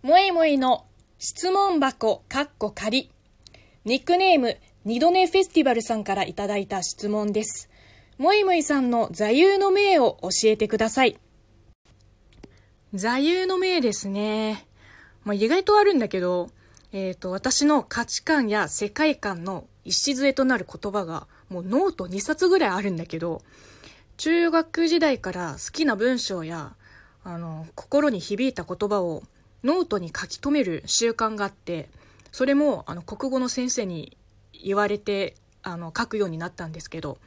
むいむいの質問箱かっこ仮。ニックネーム、二度寝フェスティバルさんからいただいた質問です。むいむいさんの座右の銘を教えてください。座右の銘ですね。まあ、意外とあるんだけど、えっ、と、私の価値観や世界観の礎となる言葉が、もうノート2冊ぐらいあるんだけど、中学時代から好きな文章や、あの、心に響いた言葉をノートに書き留める習慣があって、それも、あの、国語の先生に言われて、あの、書くようになったんですけど、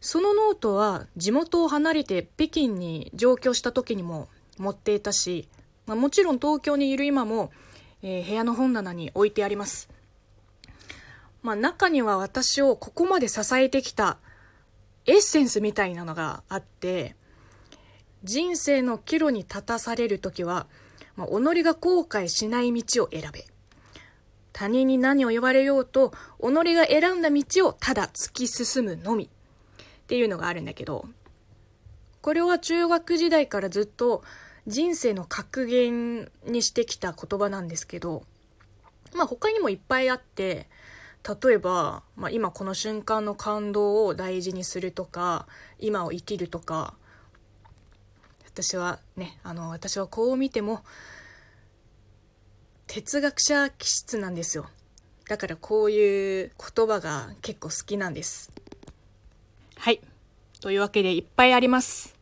そのノートは地元を離れて北京に上京した時にも持っていたし、まあ、もちろん東京にいる今も、えー部屋の本棚に置いてあります。まあ、中には私をここまで支えてきたエッセンスみたいなのがあって、人生の岐路に立たされる時は、まあ、己が後悔しない道を選べ。他人に何を言われようと、己が選んだ道をただ突き進むのみ。っていうのがあるんだけど、これは中学時代からずっと人生の格言にしてきた言葉なんですけど、まあ他にもいっぱいあって、例えば、まあ、今この瞬間の感動を大事にするとか、今を生きるとか、私はね、あの、私はこう見ても、哲学者気質なんですよ。だからこういう言葉が結構好きなんです。はい。というわけでいっぱいあります。